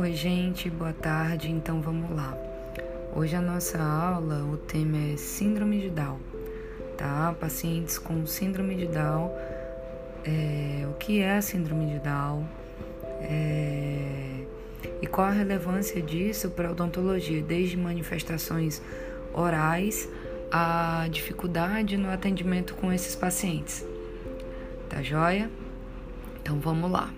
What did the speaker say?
Oi, gente, boa tarde. Então vamos lá. Hoje a nossa aula, o tema é Síndrome de Down, tá? Pacientes com Síndrome de Down. É, o que é a Síndrome de Down? É, e qual a relevância disso para a odontologia, desde manifestações orais a dificuldade no atendimento com esses pacientes. Tá joia? Então vamos lá.